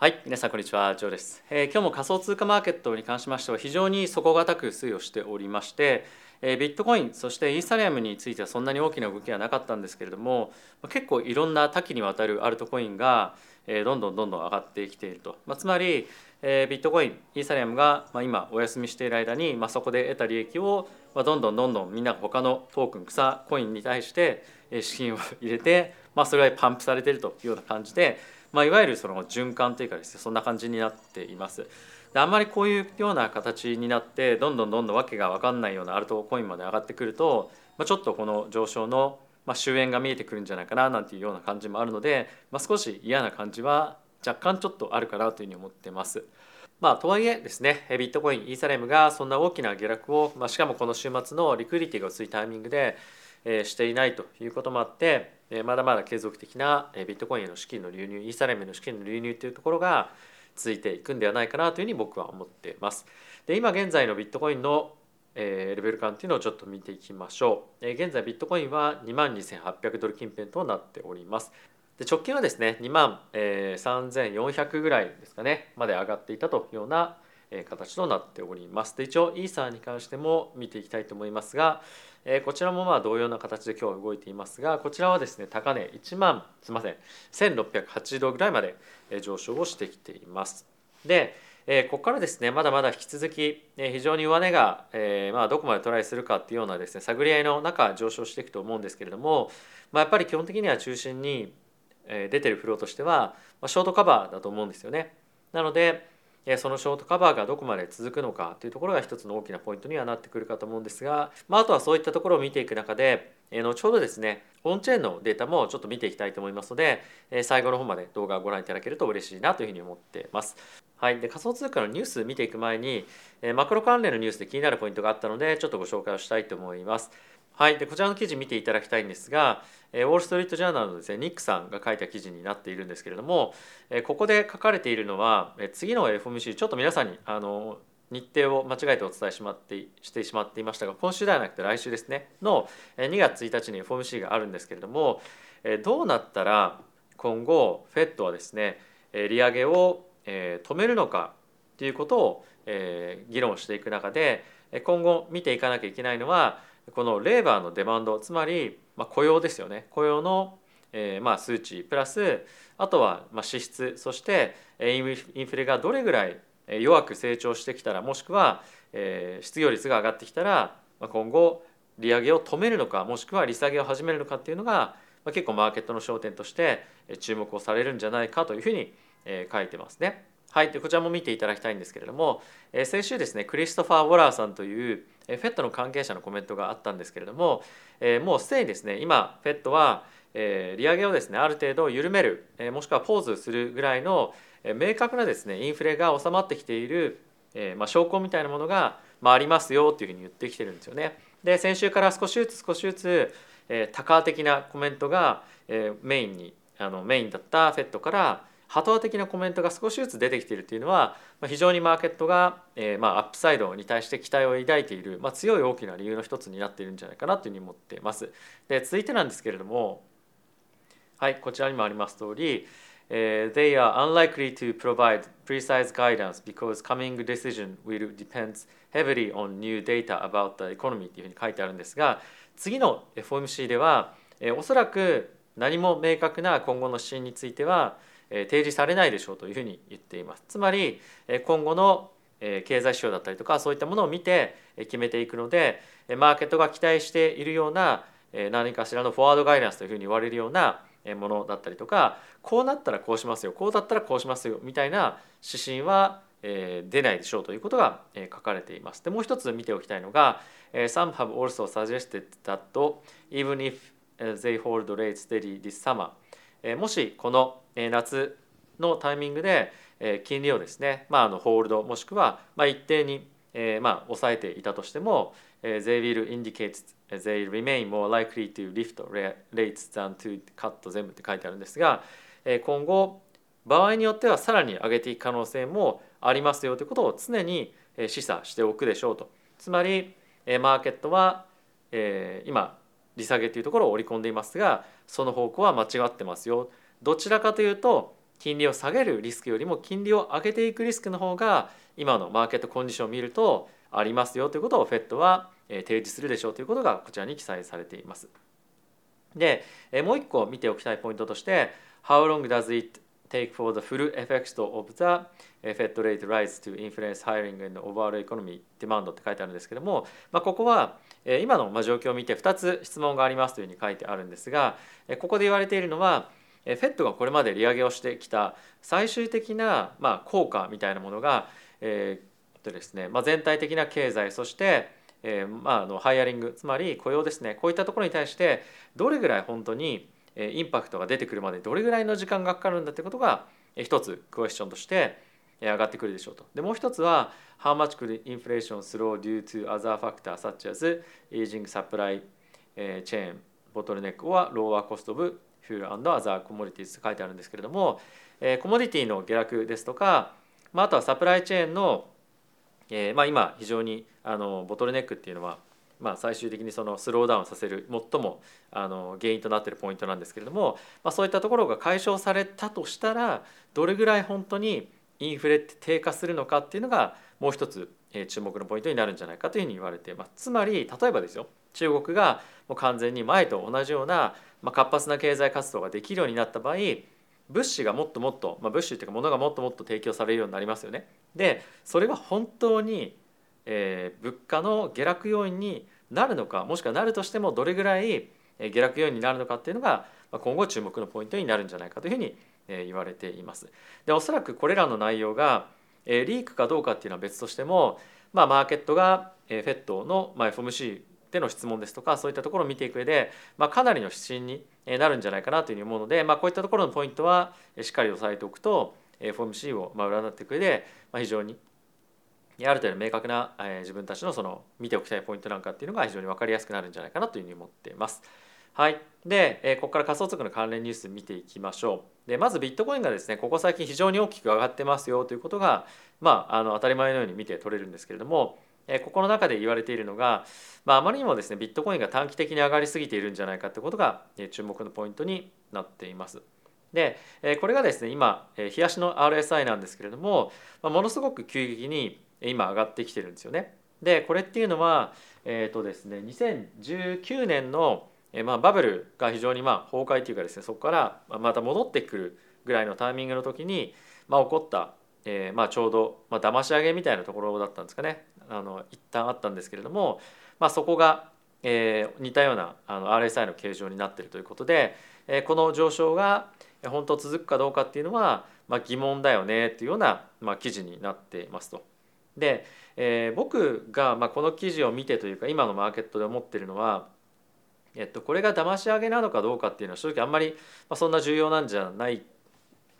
はい皆さんこんにちはジョーです、えー、今日も仮想通貨マーケットに関しましては非常に底堅く推移をしておりまして、えー、ビットコインそしてイーサリアムについてはそんなに大きな動きはなかったんですけれども結構いろんな多岐にわたるアルトコインが、えー、どんどんどんどん上がってきていると、まあ、つまり、えー、ビットコインイーサリアムが、まあ、今お休みしている間に、まあ、そこで得た利益を、まあ、どんどんどんどんみんな他のトークン草コインに対して資金を入れて、まあ、それがパンプされているというような感じでまあ、いわゆるその循環というかですねそんな感じになっています。であんまりこういうような形になってどんどんどんどん訳が分かんないようなアルトコインまで上がってくると、まあ、ちょっとこの上昇のまあ終焉が見えてくるんじゃないかななんていうような感じもあるので、まあ、少し嫌な感じは若干ちょっとあるかなというふうに思ってます。まあ、とはいえですねビットコインイーサレムがそんな大きな下落を、まあ、しかもこの週末のリクイリティが薄いタイミングで、えー、していないということもあってまだまだ継続的なビットコインへの資金の流入イーサレムの資金の流入というところが続いていくんではないかなというふうに僕は思っています。で今現在のビットコインのレベル感というのをちょっと見ていきましょう。現在ビットコインは2万2800ドル近辺となっております。で直近はですね2万3400ぐらいですかねまで上がっていたというような形となっております。で一応イーサーに関しても見ていきたいと思いますがえこちらもまあ同様な形で今日は動いていますがこちらはですね高値1万すみません1680度ぐらいまで上昇をしてきています。でえここからですねまだまだ引き続き、え非常に上値が、えまあ、どこまでトライするかっていうようなですね探り合いの中上昇していくと思うんですけれども、まあ、やっぱり基本的には中心に、え出てるフローとしては、まあ、ショートカバーだと思うんですよね。なので、そのショートカバーがどこまで続くのかというところが一つの大きなポイントにはなってくるかと思うんですが、まあ、あとはそういったところを見ていく中で後ほどですねオンチェーンのデータもちょっと見ていきたいと思いますので最後の方まで動画をご覧いただけると嬉しいなというふうに思ってます。はい、で仮想通貨のニュース見ていく前にマクロ関連のニュースで気になるポイントがあったのでちょっとご紹介をしたいと思います。はい、でこちらの記事見ていただきたいんですが、えウォール・ストリート・ジャーナルのですねニックさんが書いた記事になっているんですけれども、えここで書かれているのはえ次の FOMC ちょっと皆さんにあの日程を間違えてお伝えしまってしてしまっていましたが今週ではなくて来週ですねの2月1日に FOMC があるんですけれどもどうなったら今後 FED はですね利上げを止めるのかということを議論していく中で今後見ていかなきゃいけないのはこのレーバーのデマンドつまりま雇用ですよね雇用のえま数値プラスあとはま支出そしてインフレがどれぐらい弱く成長してきたらもしくはえ失業率が上がってきたら今後利上げを止めるのかもしくは利下げを始めるのかっていうのが結構マーケットの焦点として注目をされるんじゃないかというふうに書いてますね。はい、でこちらも見ていただきたいんですけれども、え先週ですねクリストファー・ウォラーさんというえフェットの関係者のコメントがあったんですけれども、えもうすでにですね今フェットは、え利上げをですねある程度緩める、えもしくはポーズするぐらいの、え明確なですねインフレが収まってきている、えまあ、証拠みたいなものが、まあ、ありますよというふうに言ってきてるんですよね。で先週から少しずつ少しずつ、え多価的なコメントが、えメインにあのメインだったフェットからハト派的なコメントが少しずつ出てきているというのは非常にマーケットが、えー、まあアップサイドに対して期待を抱いている、まあ、強い大きな理由の一つになっているんじゃないかなというふうに思っています。で続いてなんですけれどもはいこちらにもあります通り、えー、They are unlikely to provide precise guidance because coming decision will depend heavily on new data about the economy というふうに書いてあるんですが次の FOMC では、えー、おそらく何も明確な今後の指針については提示されないでしょうというふうに言っています。つまり今後の経済指標だったりとかそういったものを見て決めていくのでマーケットが期待しているような何かしらのフォワードガイダンスというふうに言われるようなものだったりとかこうなったらこうしますよこうだったらこうしますよみたいな指針は出ないでしょうということが書かれています。でもう一つ見ておきたいのが Some have also suggested that even if they hold rates steady this summer もしこの夏のタイミングで金利をですね、まあ、あのホールドもしくはま一定にまあ抑えていたとしても they will indicate they remain more likely to lift rates than to cut 全部って書いてあるんですが今後場合によってはさらに上げていく可能性もありますよということを常に示唆しておくでしょうと。つまりマーケットは今利下げというところを織り込んでいますがその方向は間違ってますよ。どちらかというと金利を下げるリスクよりも金利を上げていくリスクの方が今のマーケットコンディションを見るとありますよということを FED は提示するでしょうということがこちらに記載されています。でもう一個見ておきたいポイントとして How long does it take for the full effect of the Fed rate rise to influence hiring and overall economy demand って書いてあるんですけども、まあ、ここは今の状況を見て2つ質問がありますというふうに書いてあるんですがここで言われているのは FED がこれまで利上げをしてきた最終的なまあ効果みたいなものが、えーとですねまあ、全体的な経済そしてえー、まあ、あのハイアリングつまり雇用ですねこういったところに対してどれぐらい本当にインパクトが出てくるまでどれぐらいの時間がかかるんだってことが一つクエスチョンとして上がってくるでしょうと。でもう一つは How much could inflation slow due to other factors such as aging supply chain bottleneck or lower cost of fuel and other commodities と書いてあるんですけれどもえコモディティの下落ですとか、まあ、あとはサプライチェーンの、えーまあ、今非常にあのボトルネックっていうのはまあ、最終的にそのスローダウンさせる最もあの原因となっているポイントなんですけれども、まあ、そういったところが解消されたとしたらどれぐらい本当にインフレって低下するのかっていうのがもう一つ注目のポイントになるんじゃないかというふうに言われてます。つまり例えばですよ中国がもう完全に前と同じような、まあ、活発な経済活動ができるようになった場合物資がもっともっと、まあ、物資っていうか物がもっともっと提供されるようになりますよね。でそれが本当に、えー、物価の下落要因になるのかもしくはなるとしてもどれぐらい下落要因になるのかっていうのが今後注目のポイントになるんじゃないかというふうに言われています。でおそらくこれらの内容がえリークかどうかっていうのは別としても、まあ、マーケットが FED のま FOMC での質問ですとかそういったところを見ていく上で、まあ、かなりの指針になるんじゃないかなというふうに思うので、まあ、こういったところのポイントはしっかり押さえておくと FOMC を占っていく上でま非常にある程度明確な自分たちのその見ておきたいポイントなんかっていうのが非常に分かりやすくなるんじゃないかなというふうに思っています。はい、でここから仮想通貨の関連ニュース見ていきましょう。でまずビットコインがですねここ最近非常に大きく上がってますよということが、まあ、あの当たり前のように見て取れるんですけれどもここの中で言われているのが、まあ、まりにもですねビットコインが短期的に上がりすぎているんじゃないかということが注目のポイントになっています。でこれがですね今冷やしの RSI なんですけれどもものすごく急激に今上がってきてるんですよね。でこれっていうのはえっ、ー、とですね2019年のえまあ、バブルが非常にまあ崩壊というかですねそこからまた戻ってくるぐらいのタイミングの時に、まあ、起こった、え、まあちょうど、まあ騙し上げみたいなところだったんですかねあの一旦あったんですけれども、まあ、そこが、え、似たようなあの RSI の形状になっているということで、え、この上昇が本当続くかどうかっていうのは、まあ、疑問だよねっていうような、まあ、記事になっていますと。で、えー、僕が、まあ、この記事を見てというか今のマーケットで思ってるのはえっと、これが騙し上げなのかどうかっていうのは正直あんまり、そんな重要なんじゃない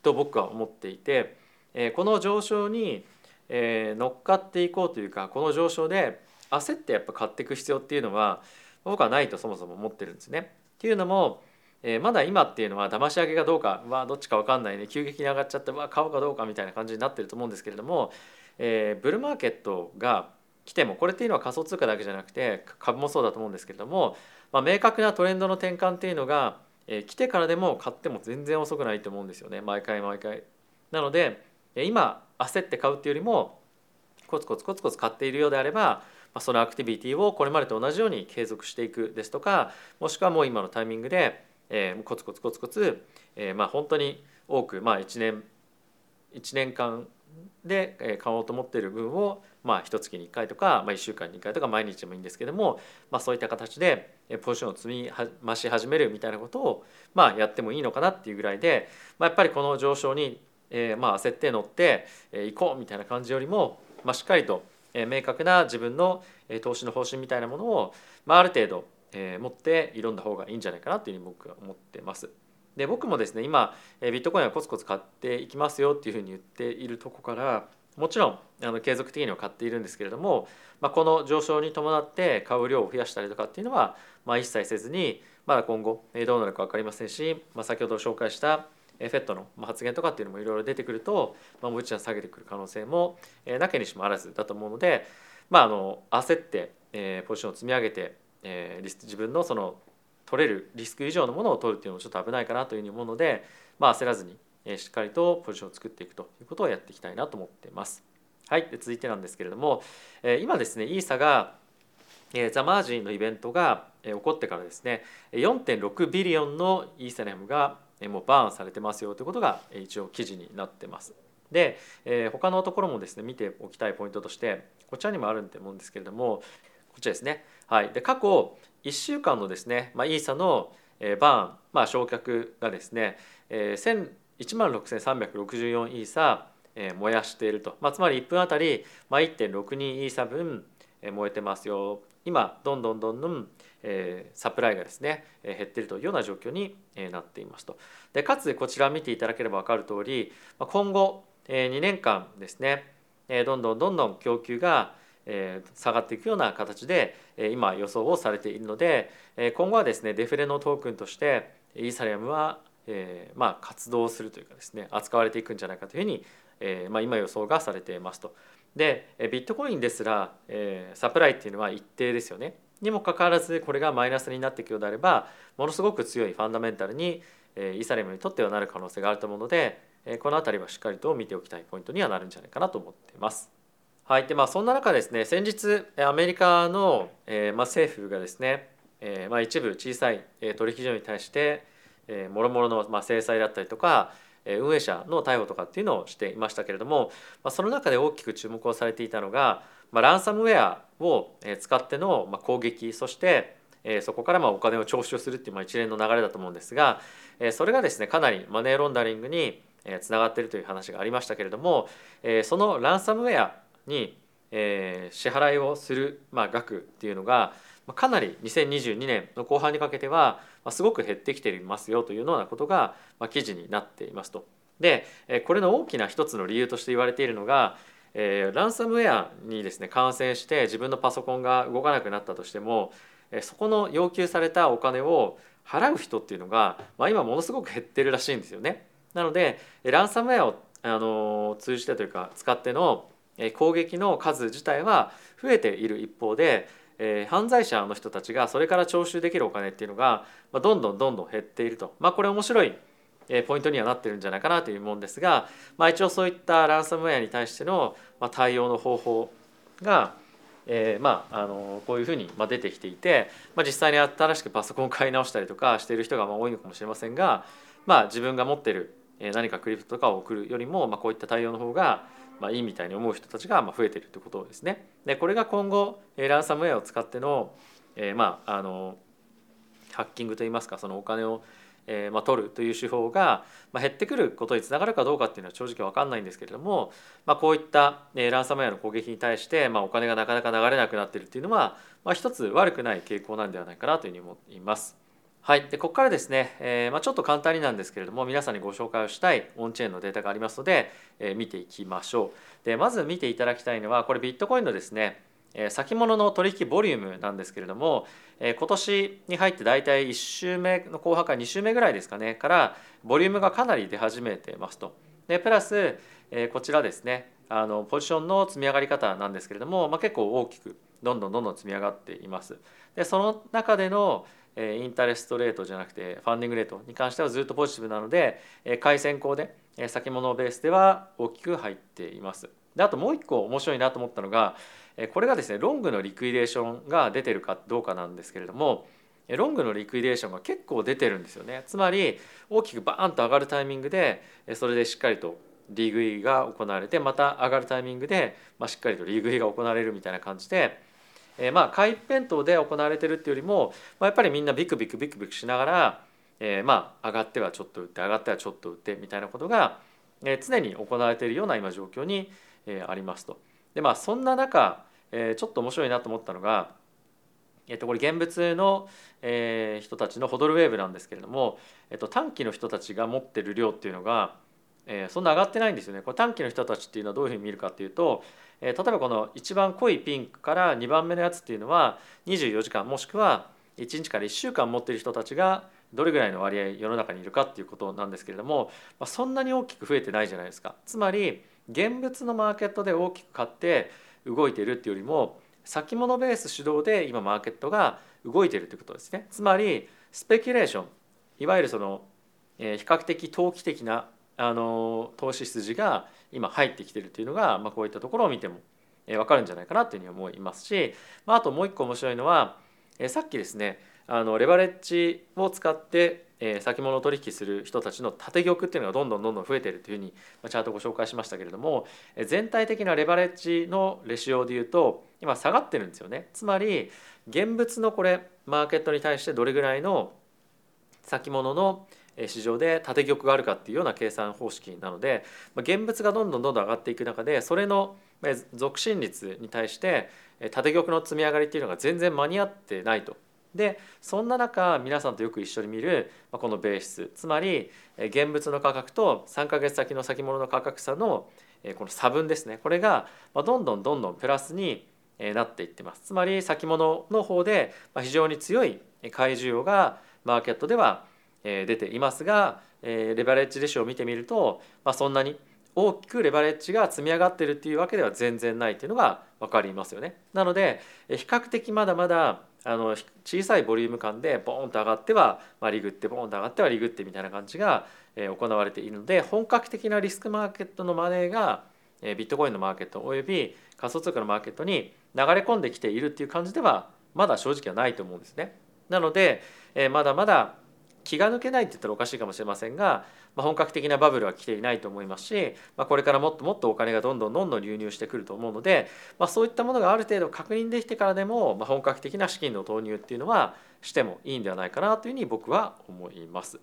と僕は思っていて、え、この上昇に、え、乗っかっていこうというかこの上昇で焦ってやっぱ買っていく必要っていうのは僕はないとそもそも思ってるんですね。っていうのも、えー、まだ今っていうのは騙し上げがどうかはどっちか分かんないね急激に上がっちゃってわ買うかどうかみたいな感じになってると思うんですけれども、えー、ブルーマーケットが来てもこれっていうのは仮想通貨だけじゃなくて株もそうだと思うんですけれどもまあ、明確なトレンドの転換っていうのが、えー、来てからでも買っても全然遅くないと思うんですよね毎回毎回。なので今焦って買うっていうよりもコツコツコツコツ買っているようであれば、まあ、そのアクティビティをこれまでと同じように継続していくですとかもしくはもう今のタイミングで、えー、コツコツコツコツ、えー、まあ本当に多く、まあ、1年1年間で買おうと思っている分をまあ一月に1回とか、まあ、1週間に1回とか毎日でもいいんですけども、まあ、そういった形でポジションを積み増し始めるみたいなことを、まあ、やってもいいのかなっていうぐらいで、まあ、やっぱりこの上昇に、え、まあ焦って乗っていこうみたいな感じよりも、まあ、しっかりと明確な自分の投資の方針みたいなものを、まあ、ある程度持って挑んだ方がいいんじゃないかなというふうに僕は思ってます。で僕もですね今ビットコインはコツコツ買っていきますよっていうふうに言っているとこからもちろんあの継続的には買っているんですけれども、まあ、この上昇に伴って買う量を増やしたりとかっていうのは、まあ、一切せずにまだ今後どうなるか分かりませんし、まあ、先ほど紹介したフェットの発言とかっていうのもいろいろ出てくると、まあ、もう一段下げてくる可能性もなきにしもあらずだと思うので、まあ、あの焦って、え、ポジションを積み上げて、え、自分のその取れるリスク以上のものを取るっていうのもちょっと危ないかなというふうに思うので、まあ、焦らずにしっかりとポジションを作っていくということをやっていきたいなと思っています。はい、で続いてなんですけれども今ですねイーサがザ・マージンのイベントが起こってからですね4.6ビリオンのイーサリアムがもうバーンされてますよということが一応記事になってます。で、え、他のところもですね見ておきたいポイントとしてこちらにもあると思うんですけれどもこちらですね、はい、で過去1週間のですね、まあ、イーサのバーン、まあ、焼却がですね、え、1万6364イーサ、えー、燃やしていると、まあ、つまり1分あたり、まあ、1.62イーサ分燃えてますよ今どんどんどんどん、えー、サプライがですね減っているというような状況になっていますと。でかつこちら見ていただければ分かる通り今後2年間ですねどんどんどんどん供給が下がっていくような形で今予想をされているので今後はですねデフレのトークンとしてイーサリアムはえまあ活動するというかですね扱われていくんじゃないかというふうにまあ今予想がされていますと。でビットコインですらえサプライっていうのは一定ですよね。にもかかわらずこれがマイナスになっていくようであればものすごく強いファンダメンタルにイーサリアムにとってはなる可能性があると思うのでえこの辺りはしっかりと見ておきたいポイントにはなるんじゃないかなと思っています。はい、でまあそんな中ですね先日アメリカの、えーまあ、政府がですね、えーまあ、一部小さい取引所に対してもろもろの、ま、制裁だったりとか運営者の逮捕とかっていうのをしていましたけれども、ま、その中で大きく注目をされていたのが、ま、ランサムウェアを使っての攻撃そしてそこからまお金を徴収するっていうまあ一連の流れだと思うんですがそれがですねかなりマネーロンダリングにつながっているという話がありましたけれどもそのランサムウェアに支払いをするま額っていうのがかなり2022年の後半にかけてはすごく減ってきていますよというようなことが記事になっていますと。でこれの大きな一つの理由として言われているのがランサムウェアにですね感染して自分のパソコンが動かなくなったとしてもそこの要求されたお金を払う人っていうのが、まあ、今ものすごく減ってるらしいんですよね。なのでランサムウェアをあの通じてというか使っての攻撃の数自体は増えている一方で、えー、犯罪者の人たちがそれから徴収できるお金っていうのが、まあ、どんどんどんどん減っていると、まあ、これ面白いポイントにはなってるんじゃないかなというもんですが、まあ、一応そういったランサムウェアに対しての対応の方法が、えー、まああのこういうふうに出てきていて、まあ、実際に新しくパソコンを買い直したりとかしている人が多いのかもしれませんが、まあ、自分が持ってる何かクリプトとかを送るよりも、まあ、こういった対応の方がまあ、いいみたいに思う人たちがまあ増えてるということですね。でこれが今後ランサムウェアを使っての,、えー、まああのハッキングといいますかそのお金をえーまあ、取るという手法が、まあ、減ってくることにつながるかどうかっていうのは正直分かんないんですけれども、まあ、こういった、えー、ランサムウェアの攻撃に対して、まあ、お金がなかなか流れなくなっているっていうのは、まあ、一つ悪くない傾向なんではないかなというふうに思います。はい、でここからですね、えーまあ、ちょっと簡単になんですけれども皆さんにご紹介をしたいオンチェーンのデータがありますので、えー、見ていきましょう。でまず見ていただきたいのはこれビットコインのですね、えー、先物の取引ボリュームなんですけれども、えー、今年に入って大体1週目の後半から2週目ぐらいですかねからボリュームがかなり出始めてますと。でプラス、えー、こちらですねあのポジションの積み上がり方なんですけれども、まあ、結構大きくどんどんどんどん積み上がっています。でその中でのインタレストレートじゃなくてファンディングレートに関してはずっとポジティブなので買い先行で先物ベースでは大きく入っています。であともう一個面白いなと思ったのがこれがですねロングのリクイデーションが出てるかどうかなんですけれどもロングのリクイデーションが結構出てるんですよねつまり大きくバーンと上がるタイミングでそれでしっかりとリーグイが行われてまた上がるタイミングで、まあ、しっかりとリーグイが行われるみたいな感じでえー、まあ回弁当で行われてるっていうよりも、まあ、やっぱりみんなビクビクビクビクしながら、えー、まあ上がってはちょっと打って上がってはちょっと打ってみたいなことが、えー、常に行われているような今状況に、え、ありますと。でまあそんな中、えー、ちょっと面白いなと思ったのが、えっと、これ現物の、え、人たちのホドルウェーブなんですけれども、えっと、短期の人たちが持ってる量っていうのが、えー、そんな上がってないんですよね。これ短期の人たちっていうのはどういうふうに見るかっていうと、例えばこの一番濃いピンクから2番目のやつっていうのは24時間もしくは1日から1週間持っている人たちがどれぐらいの割合世の中にいるかっていうことなんですけれども、まあ、そんなに大きく増えてないじゃないですか。つまり現物のマーケットで大きく買って動いているっていうよりも先物ベース主導で今マーケットが動いているということですね。つまりスペキュレーションいわゆるその、比較的投機的なあの投資筋が今入ってきてるっていうのが、まあ、こういったところを見ても分かるんじゃないかなというふうに思いますし、まあ、あともう一個面白いのはさっきですねあのレバレッジを使って先物取引する人たちの縦玉っていうのがどんどんどんどん増えてるというふうにチャートご紹介しましたけれども全体的なレバレッジのレシオでいうと今下がってるんですよね。つまり現物のこれマーケットに対してどれぐらいの先物の市場で縦玉があるかっていうような計算方式なので現物がどんどんどんどん上がっていく中でそれの続伸率に対して縦玉の積み上がりっていうのが全然間に合ってないと。でそんな中皆さんとよく一緒に見るこのベース。つまり現物の価格と3か月先の先物の価格差のこの差分ですね。これがどんどんどんどんプラスになっていってます。つまり先物の方で非常に強い買い需要がマーケットでは出ていますがレバレッジレシオを見てみると、まあ、そんなに大きくレバレッジが積み上がってるっていうわけでは全然ないっていうのが分かりますよね。なので比較的まだまだあの小さいボリューム感でボーンと上がっては、まあ、リグってボーンと上がってはリグってみたいな感じが、え行われているので本格的なリスクマーケットのマネーが、えビットコインのマーケットおよび仮想通貨のマーケットに流れ込んできているっていう感じではまだ正直はないと思うんですね。なので、えまだまだ気が抜けないって言ったらおかしいかもしれませんが、まあ、本格的なバブルは来ていないと思いますし、まあ、これからもっともっとお金がどんどんどんどん流入してくると思うので、まあ、そういったものがある程度確認できてからでも、まあ、本格的な資金の投入っていうのはしてもいいんではないかなというふうに僕は思います。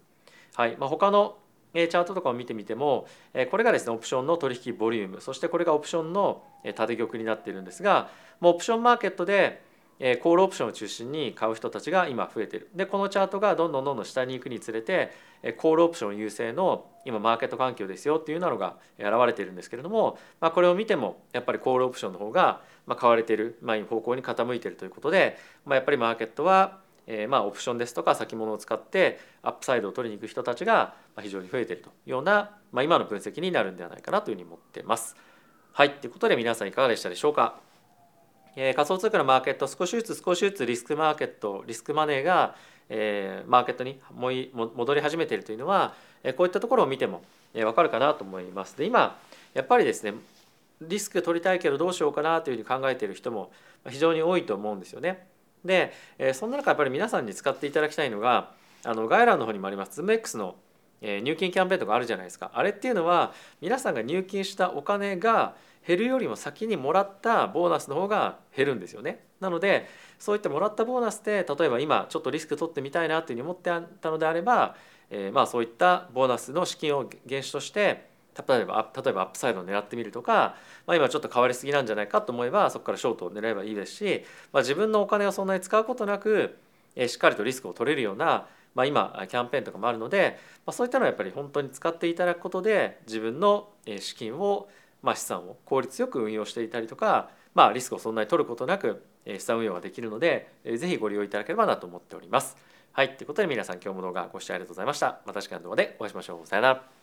はいまあ、他のチャートとかを見てみてもこれがですねオプションの取引ボリュームそしてこれがオプションの縦玉になっているんですがもうオプションマーケットでえコールオプションを中心に買う人たちが今増えてるでこのチャートがどんどんどんどん下に行くにつれてコールオプション優勢の今マーケット環境ですよっていうのが現れているんですけれども、まあ、これを見てもやっぱりコールオプションの方が買われている、まあ、方向に傾いているということで、まあ、やっぱりマーケットはえまあオプションですとか先物を使ってアップサイドを取りに行く人たちが非常に増えているというような、まあ、今の分析になるんではないかなというふうに思ってます。はいということで皆さんいかがでしたでしょうか？え仮想通貨のマーケット少しずつ少しずつリスクマーケットリスクマネーが、え、マーケットに戻り始めているというのは、えこういったところを見ても、え分かるかなと思います。で今やっぱりですねリスク取りたいけどどうしようかなというふうに考えている人も非常に多いと思うんですよね。で、えそんな中やっぱり皆さんに使っていただきたいのがあの概要欄の方にもあります ZoomX の入金キャンペーンとかあるじゃないですかあれっていうのは皆さんが入金したお金が減るよりも先にもらったボーナスの方が減るんですよね。なのでそういったもらったボーナスで例えば今ちょっとリスク取ってみたいなというふうに思ってあったのであれば、えー、まあそういったボーナスの資金を原資として例えば例えばアップサイドを狙ってみるとか、まあ、今ちょっと変わりすぎなんじゃないかと思えばそこからショートを狙えばいいですし、まあ、自分のお金をそんなに使うことなく、えー、しっかりとリスクを取れるような、まあ、今キャンペーンとかもあるので、まあ、そういったのはやっぱり本当に使っていただくことで自分の資金をまあ、資産を効率よく運用していたりとか、まあ、リスクをそんなに取ることなく資産運用ができるのでぜひご利用いただければなと思っております。はい、ということで皆さん今日も動画ご視聴ありがとうございました。また次回の動画でお会いしましょう。さよなら。